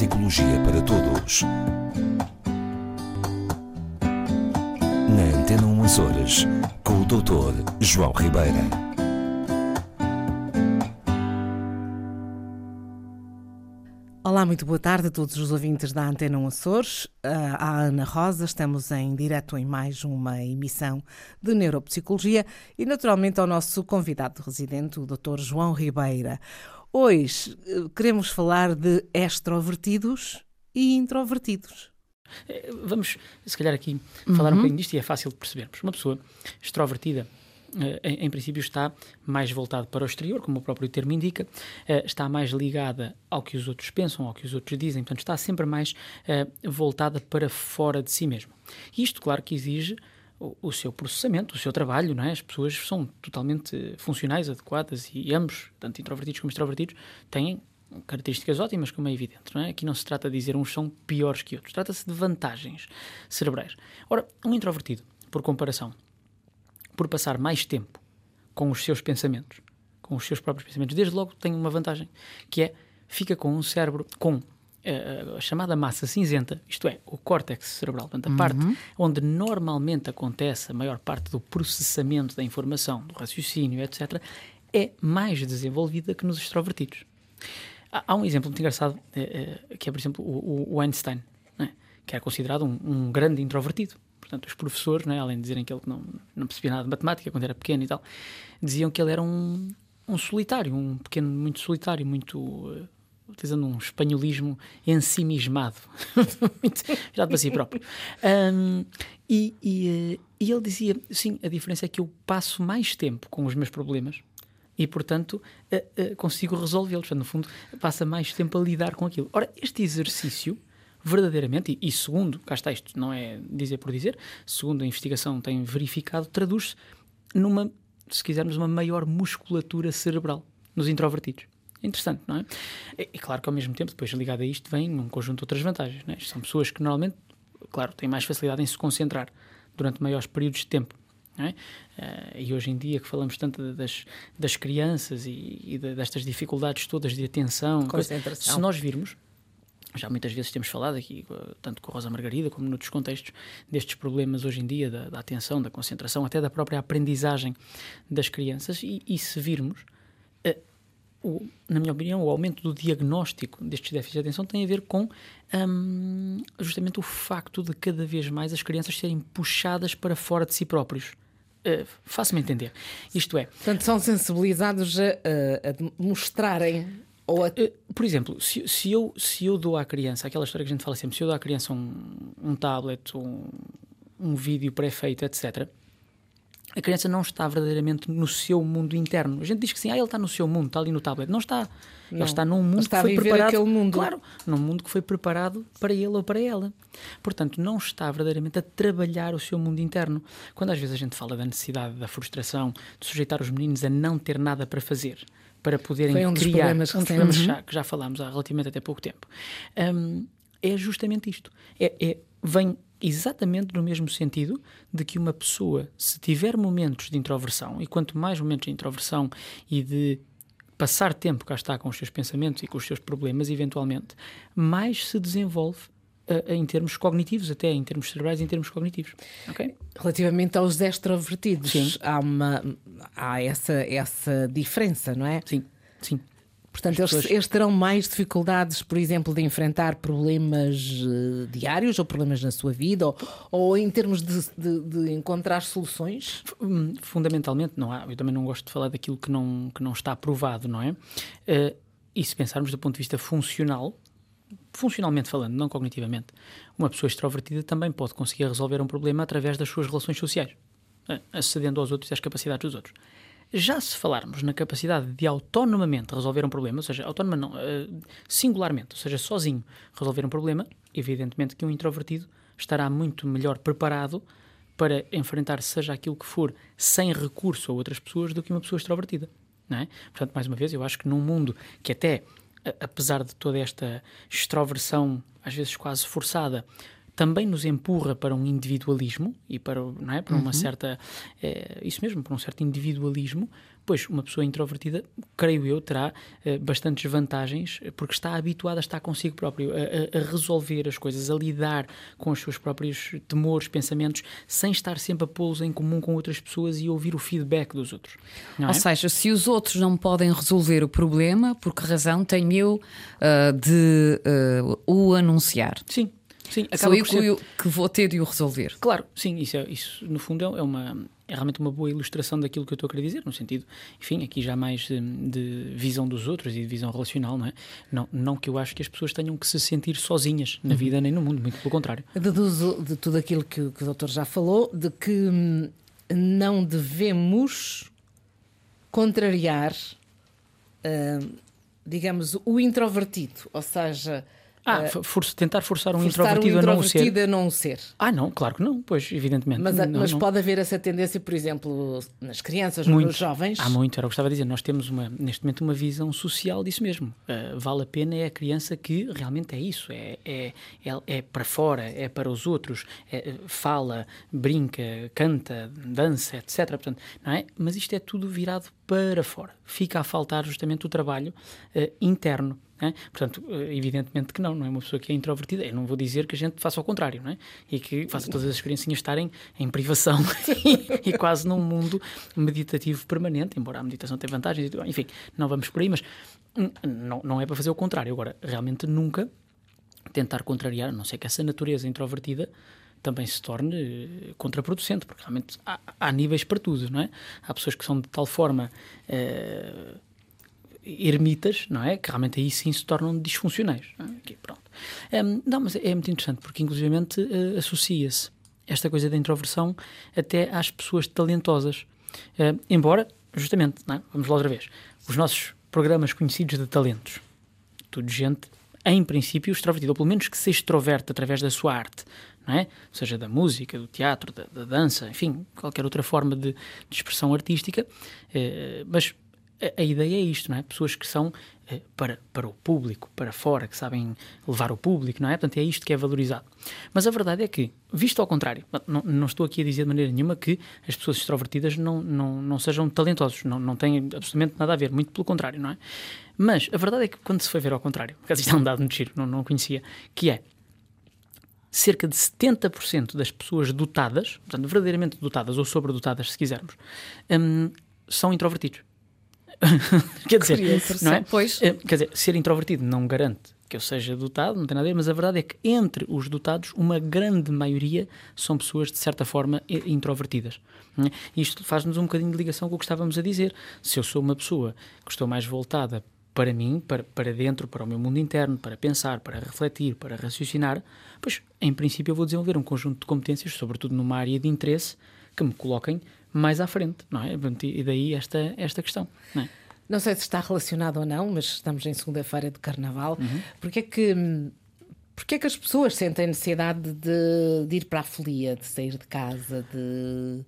Neuropsicologia para Todos. Na Antena 1 Açores, com o Dr. João Ribeira. Olá, muito boa tarde a todos os ouvintes da Antena 1 Açores. A Ana Rosa, estamos em direto em mais uma emissão de Neuropsicologia e, naturalmente, ao nosso convidado residente, o Dr. João Ribeira. Hoje uh, queremos falar de extrovertidos e introvertidos. Eh, vamos, se calhar, aqui falar uhum. um bocadinho disto e é fácil de percebermos. Uma pessoa extrovertida eh, em, em, princípio está mais voltado para o exterior, como o próprio termo indica, uh, está mais ligada ao que os outros pensam, ao que os outros dizem, portanto está sempre mais uh, voltada para fora de si mesmo. Isto, claro, que exige o, seu processamento, o seu trabalho, não é? As pessoas são totalmente funcionais, adequadas e ambos, tanto introvertidos como extrovertidos, têm características ótimas, como é evidente, não é? Aqui não se trata de dizer uns são piores que outros, trata-se de vantagens cerebrais. Ora, um introvertido, por comparação, por passar mais tempo com os seus pensamentos, com os seus próprios pensamentos, desde logo tem uma vantagem, que é fica com um cérebro com a chamada massa cinzenta, isto é, o córtex cerebral, portanto, a uhum. parte onde normalmente acontece a maior parte do processamento da informação, do raciocínio, etc., é mais desenvolvida que nos extrovertidos. Há, há um exemplo muito engraçado, uh, uh, que é, por exemplo, o, o Einstein, né? que era considerado um, um grande introvertido portanto, os professores, né, além de dizerem que ele não, não percebia nada de matemática quando era pequeno e tal, diziam que ele era um, um solitário, um pequeno muito solitário, muito. Utilizando um espanholismo ensimismado, virado para si próprio. Um, e, e, uh, e ele dizia: sim, a diferença é que eu passo mais tempo com os meus problemas e, portanto, uh, uh, consigo resolvê-los. No fundo, passa mais tempo a lidar com aquilo. Ora, este exercício verdadeiramente, e, e, segundo, cá está isto, não é dizer por dizer, segundo a investigação tem verificado, traduz-se numa, se quisermos, uma maior musculatura cerebral nos introvertidos. Interessante, não é? E, e claro que ao mesmo tempo, depois ligado a isto, vem um conjunto de outras vantagens. É? São pessoas que normalmente, claro, têm mais facilidade em se concentrar durante maiores períodos de tempo. É? Uh, e hoje em dia que falamos tanto das, das crianças e, e destas dificuldades todas de atenção, Concentração. se nós virmos, já muitas vezes temos falado aqui, tanto com a Rosa Margarida como noutros contextos, destes problemas hoje em dia da, da atenção, da concentração, até da própria aprendizagem das crianças. E, e se virmos, o, na minha opinião, o aumento do diagnóstico destes déficits de atenção tem a ver com um, justamente o facto de cada vez mais as crianças serem puxadas para fora de si próprios. Uh, Faça-me entender. Isto é. Portanto, são sensibilizados a, a mostrarem ou a... Eh, por exemplo, se, se, eu, se eu dou à criança, aquela história que a gente fala sempre, se eu dou à criança um, um tablet, um, um vídeo pré-feito, etc., a criança não está verdadeiramente no seu mundo interno. A gente diz que sim, ah, ele está no seu mundo, está ali no tablet. Não está. Não. Ele está num mundo está que foi preparado. Mundo. Claro, num mundo que foi preparado para ele ou para ela. Portanto, não está verdadeiramente a trabalhar o seu mundo interno. Quando às vezes a gente fala da necessidade, da frustração, de sujeitar os meninos a não ter nada para fazer, para poderem Foi um criar problemas, um dos problemas uhum. que já falámos há relativamente até pouco tempo. Um, é justamente isto. É, é, vem exatamente no mesmo sentido de que uma pessoa, se tiver momentos de introversão, e quanto mais momentos de introversão e de passar tempo cá está com os seus pensamentos e com os seus problemas, eventualmente, mais se desenvolve uh, em termos cognitivos, até em termos cerebrais, em termos cognitivos. Okay? Relativamente aos extrovertidos, sim. há, uma, há essa, essa diferença, não é? Sim, sim. Portanto, eles, eles, terão mais dificuldades, por exemplo, de enfrentar problemas uh, diários ou problemas na sua vida, ou, ou em termos de, de, de, encontrar soluções? Hum, fundamentalmente, não há. Eu também não gosto de falar daquilo que não, que não está provado, não é? Uh, e se pensarmos do ponto de vista funcional, funcionalmente falando, não cognitivamente, uma pessoa extrovertida também pode conseguir resolver um problema através das suas relações sociais, eh, acedendo aos outros e às capacidades dos outros. Já se falarmos na capacidade de autonomamente resolver um problema, ou seja, autónoma não, eh, singularmente, ou seja, sozinho resolver um problema, evidentemente que um introvertido estará muito melhor preparado para enfrentar seja aquilo que for sem recurso a outras pessoas do que uma pessoa extrovertida. Não é? Portanto, mais uma vez, eu acho que num mundo que até apesar de toda esta extroversão, às vezes quase forçada, também nos empurra para um individualismo e para, não é, para uma uhum. certa, é, isso mesmo, para um certo individualismo, pois uma pessoa introvertida, creio eu, terá uh, bastantes vantagens porque está habituada a estar consigo próprio, a, a, resolver as coisas, a lidar com os seus próprios temores, pensamentos, sem estar sempre a pô-los em comum com outras pessoas e ouvir o feedback dos outros. Ou é? seja, se os outros não podem resolver o problema, por que razão tenho eu uh, de uh, o anunciar? Sim, Sim, Sou eu ser... que vou ter de o resolver. Claro, sim, isso, é, isso no fundo é uma, é realmente uma boa ilustração daquilo que eu estou a querer dizer, no sentido, enfim, aqui já mais de, de, visão dos outros e de visão relacional, não é? Não, não que eu acho que as pessoas tenham que se sentir sozinhas na uhum. vida nem no mundo, muito pelo contrário. Deduzo de tudo aquilo que, que o doutor já falou, de que hum, não devemos contrariar, uh, digamos, o introvertido, ou seja ah, uh, for, tentar forçar um forçar introvertido, um introvertido a não ser. Ah, não, claro que não, pois, evidentemente. Mas, não, mas não. pode haver essa tendência, por exemplo, nas crianças muito. nos jovens? Há muito, era o que estava a dizer. Nós temos uma, neste momento uma visão social disso mesmo. Uh, vale a pena é a criança que realmente é isso, é, é, é, é para fora, é para os outros, é, fala, brinca, canta, dança, etc. Portanto, não é? Mas isto é tudo virado para fora. Fica a faltar justamente o trabalho uh, interno é? Portanto, eh, evidentemente que não, não é uma pessoa que é introvertida. Eu não vou dizer que a gente faça ao contrário, não é? E que faça todas as criancinhas estarem em privação e, quase num mundo meditativo permanente, embora a meditação tenha vantagens, enfim, não vamos por aí, mas não, não é para fazer o contrário. Agora, realmente nunca tentar contrariar, a não ser que essa natureza introvertida também se torne eh, contraproducente, porque realmente há, há, níveis para tudo, não é? Há pessoas que são de tal forma. Uh, ermitas, não é? Que realmente aí sim se tornam disfuncionais. Não, é? Aqui, pronto. Um, não, mas é muito interessante porque inclusivamente uh, associa-se esta coisa da introversão até às pessoas talentosas. Uh, embora, justamente, é? vamos lá outra vez, os nossos programas conhecidos de talentos, tudo gente, em princípio, extrovertida, ou pelo menos que se extroverte através da sua arte, não é? Seja da música, do teatro, da, da dança, enfim, qualquer outra forma de, de expressão artística, uh, mas a, ideia é isto, não é? Pessoas que são eh, para, para o público, para fora, que sabem levar o público, não é? Portanto, é isto que é valorizado. Mas a verdade é que, visto ao contrário, não, não estou aqui a dizer de maneira nenhuma que as pessoas extrovertidas não, não, não sejam talentosos, não, não têm absolutamente nada a ver, muito pelo contrário, não é? Mas a verdade é que quando se foi ver ao contrário, porque isto é um dado muito giro, não, não conhecia, que é cerca de 70% das pessoas dotadas, portanto, verdadeiramente dotadas ou sobredotadas, se quisermos, hum, são introvertidos. quer dizer, não é? Pois. Eh, quer dizer, ser introvertido não garante que eu seja dotado, não tem nada a ver, mas a verdade é que entre os dotados, uma grande maioria são pessoas de certa forma introvertidas. É? Isto faz-nos um bocadinho de ligação com o que estávamos a dizer. Se eu sou uma pessoa que estou mais voltada para mim, para, para dentro, para o meu mundo interno, para pensar, para refletir, para raciocinar, pois em princípio eu vou desenvolver um conjunto de competências, sobretudo numa área de interesse, que me coloquem mais à frente, não é? E daí esta, esta questão, não é? Não sei se está relacionado ou não, mas estamos em segunda-feira de Carnaval. Uhum. Porque é que porque é que as pessoas sentem necessidade de, de, ir para a folia, de sair de casa, de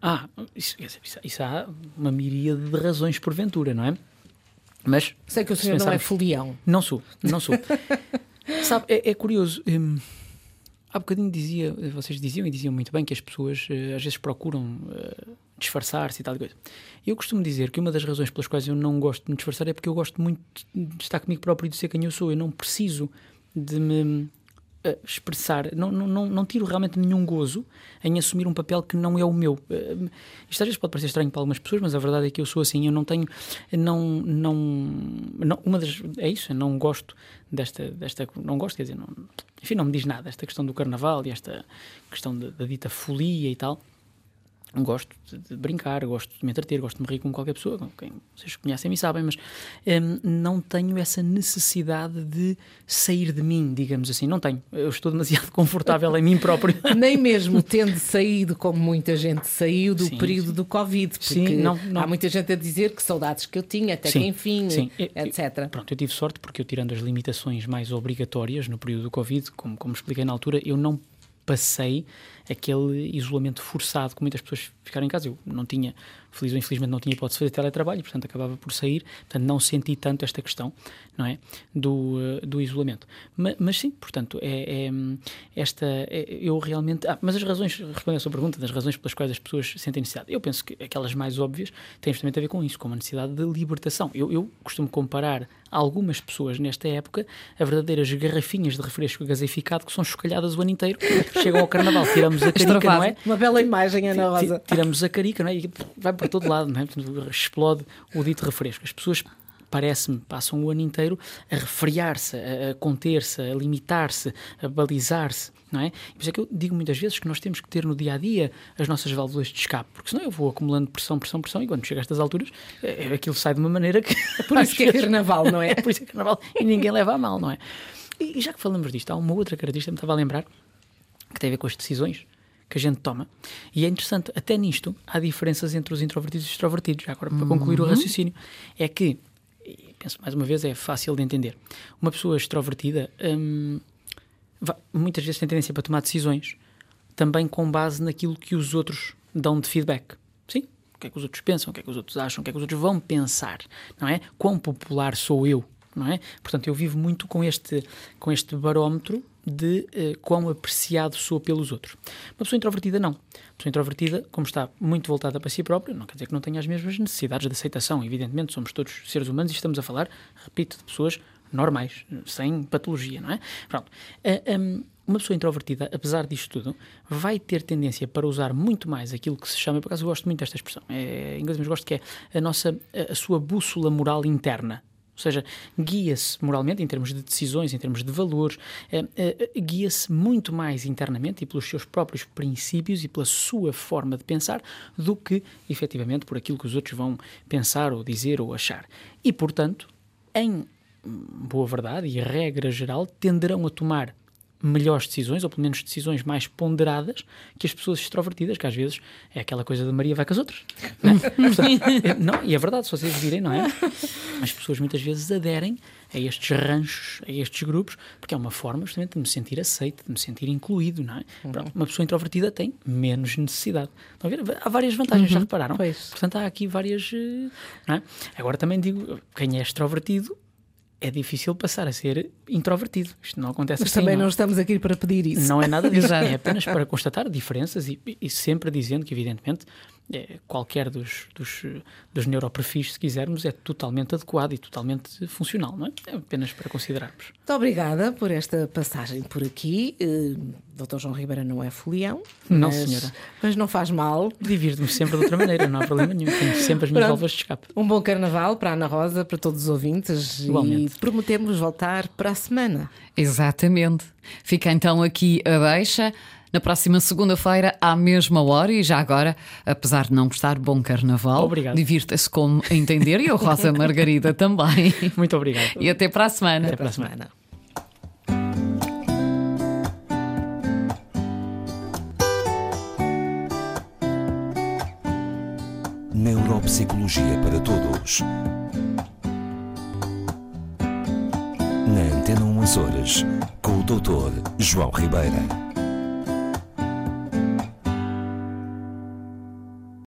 ah, isso, isso, isso há uma miríade de razões porventura, não é? Mas sei que o senhor não é folião. Não sou, não sou. Sabe, é, é curioso. Hum, Há bocadinho dizia, vocês diziam e diziam muito bem que as pessoas uh, às vezes procuram uh, disfarçar-se e tal coisa. Eu costumo dizer que uma das razões pelas quais eu não gosto de me disfarçar é porque eu gosto muito de estar comigo próprio e de ser quem eu sou. Eu não preciso de me expressar, não, não, não tiro realmente nenhum gozo em assumir um papel que não é o meu. Uh, isto às vezes pode parecer estranho para algumas pessoas, mas a verdade é que eu sou assim, eu não tenho, não, não, não uma das, é isso, eu não gosto desta, desta, não gosto, quer dizer, não, enfim, não me diz nada, esta questão do carnaval e esta questão da dita folia e tal, gosto de, brincar, gosto de me entreter, gosto de me rir com qualquer pessoa, com quem vocês conhecem e sabem, mas um, não tenho essa necessidade de sair de mim, digamos assim. Não tenho. Eu estou demasiado confortável em mim próprio. Nem mesmo tendo saído, como muita gente saiu, do sim, período sim. do Covid. Porque sim, não, não. há muita gente a dizer que saudades que eu tinha, até sim, que enfim, sim. etc. Eu, pronto, eu tive sorte porque eu, tirando as limitações mais obrigatórias no período do Covid, como, como expliquei na altura, eu não passei aquele isolamento forçado que muitas pessoas ficaram em casa. Eu não tinha, feliz ou infelizmente, não tinha hipótese de fazer teletrabalho, portanto acabava por sair, portanto não senti tanto esta questão, não é, do, uh, do isolamento. Mas, mas, sim, portanto, é, é esta, é, eu realmente, ah, mas as razões, respondendo à sua pergunta, das razões pelas quais as pessoas sentem necessidade, eu penso que aquelas mais óbvias têm justamente a ver com isso, com uma necessidade de libertação. Eu, eu costumo comparar algumas pessoas nesta época a verdadeiras garrafinhas de refresco gaseificado que são chocalhadas o ano inteiro, chegam ao carnaval, tiramos a carica, não é? Uma bela imagem, Ana Rosa. Tiramos a carica, não é? E vai para todo lado, não é? Explode o dito refresco. As pessoas parece-me, passam o ano inteiro a refriar-se, a, conter-se, a limitar-se, a balizar-se, não é? Por isso é que eu digo muitas vezes que nós temos que ter no dia a dia as nossas válvulas de escape, porque senão eu vou acumulando pressão, pressão, pressão, e quando chega a estas alturas, é, é aquilo sai de uma maneira que. É por isso que é carnaval, não é? é por isso que é carnaval e ninguém leva a mal, não é? E, e já que falamos disto, há uma outra característica que me estava a lembrar que tem a ver com as decisões que a gente toma. E é interessante, até nisto, há diferenças entre os introvertidos e os extrovertidos. Já agora, para concluir uhum. o raciocínio, é que penso mais uma vez, é fácil de entender. Uma pessoa extrovertida hum, muitas vezes tem tendência para tomar decisões também com base naquilo que os outros dão de feedback. Sim, o que é que os outros pensam, o que é que os outros acham, o que é que os outros vão pensar, não é? Quão popular sou eu, não é? Portanto, eu vivo muito com este, com este barómetro de uh, quão apreciado sou pelos outros. Uma pessoa introvertida, não. Uma pessoa introvertida, como está muito voltada para si própria, não quer dizer que não tenha as mesmas necessidades de aceitação. Evidentemente, somos todos seres humanos e estamos a falar, repito, de pessoas normais, sem patologia, não é? Pronto. Uh, um, uma pessoa introvertida, apesar disto tudo, vai ter tendência para usar muito mais aquilo que se chama, por acaso eu gosto muito desta expressão, é, em inglês, mas gosto que é a nossa, a, a sua bússola moral interna. Ou seja, guia-se moralmente, em termos de decisões, em termos de valores, eh, eh, guia-se muito mais internamente e pelos seus próprios princípios e pela sua forma de pensar do que, efetivamente, por aquilo que os outros vão pensar ou dizer ou achar. E, portanto, em boa verdade e regra geral, tenderão a tomar melhores decisões, ou pelo menos decisões mais ponderadas, que as pessoas extrovertidas, que às vezes é aquela coisa da Maria vai com as outras. Não, é? Não, e é verdade, se vocês virem, não é? As pessoas muitas vezes aderem a estes ranchos, a estes grupos, porque é uma forma justamente de me sentir aceito, de me sentir incluído, não é? Uhum. Pronto, uma pessoa introvertida tem menos necessidade. Estão a ver? Há várias vantagens, uhum. já repararam? Pois. Portanto, há aqui várias. Eh, não é? Agora também digo, quem é extrovertido é difícil passar a ser introvertido. Isto não acontece Mas assim. também não. não estamos aqui para pedir isso. Não é nada disso. é apenas para constatar diferenças e, e sempre dizendo que, evidentemente, é, qualquer dos, dos, dos neuroperfis, se quisermos, é totalmente adequado e totalmente funcional, não é? É apenas para considerarmos. Muito obrigada por esta passagem por aqui. Uh, Dr. João Ribeira não é folião. Não, mas, senhora. Mas não faz mal. Divirto-me sempre de outra maneira, não há problema nenhum. Tenho sempre as minhas Pronto. válvulas de escape. Um bom carnaval para a Ana Rosa, para todos os ouvintes. Igualmente. E prometemos voltar para a semana. Exatamente. Fica então aqui a baixa na próxima segunda-feira, à mesma hora, e já agora, apesar de não gostar, bom carnaval. Obrigado. Divirta-se como entender, e a Rosa Margarida também. Muito obrigado. E até para a semana. Até para a semana. Neuropsicologia para Todos. Na Antena 1 Horas, com o Dr. João Ribeira.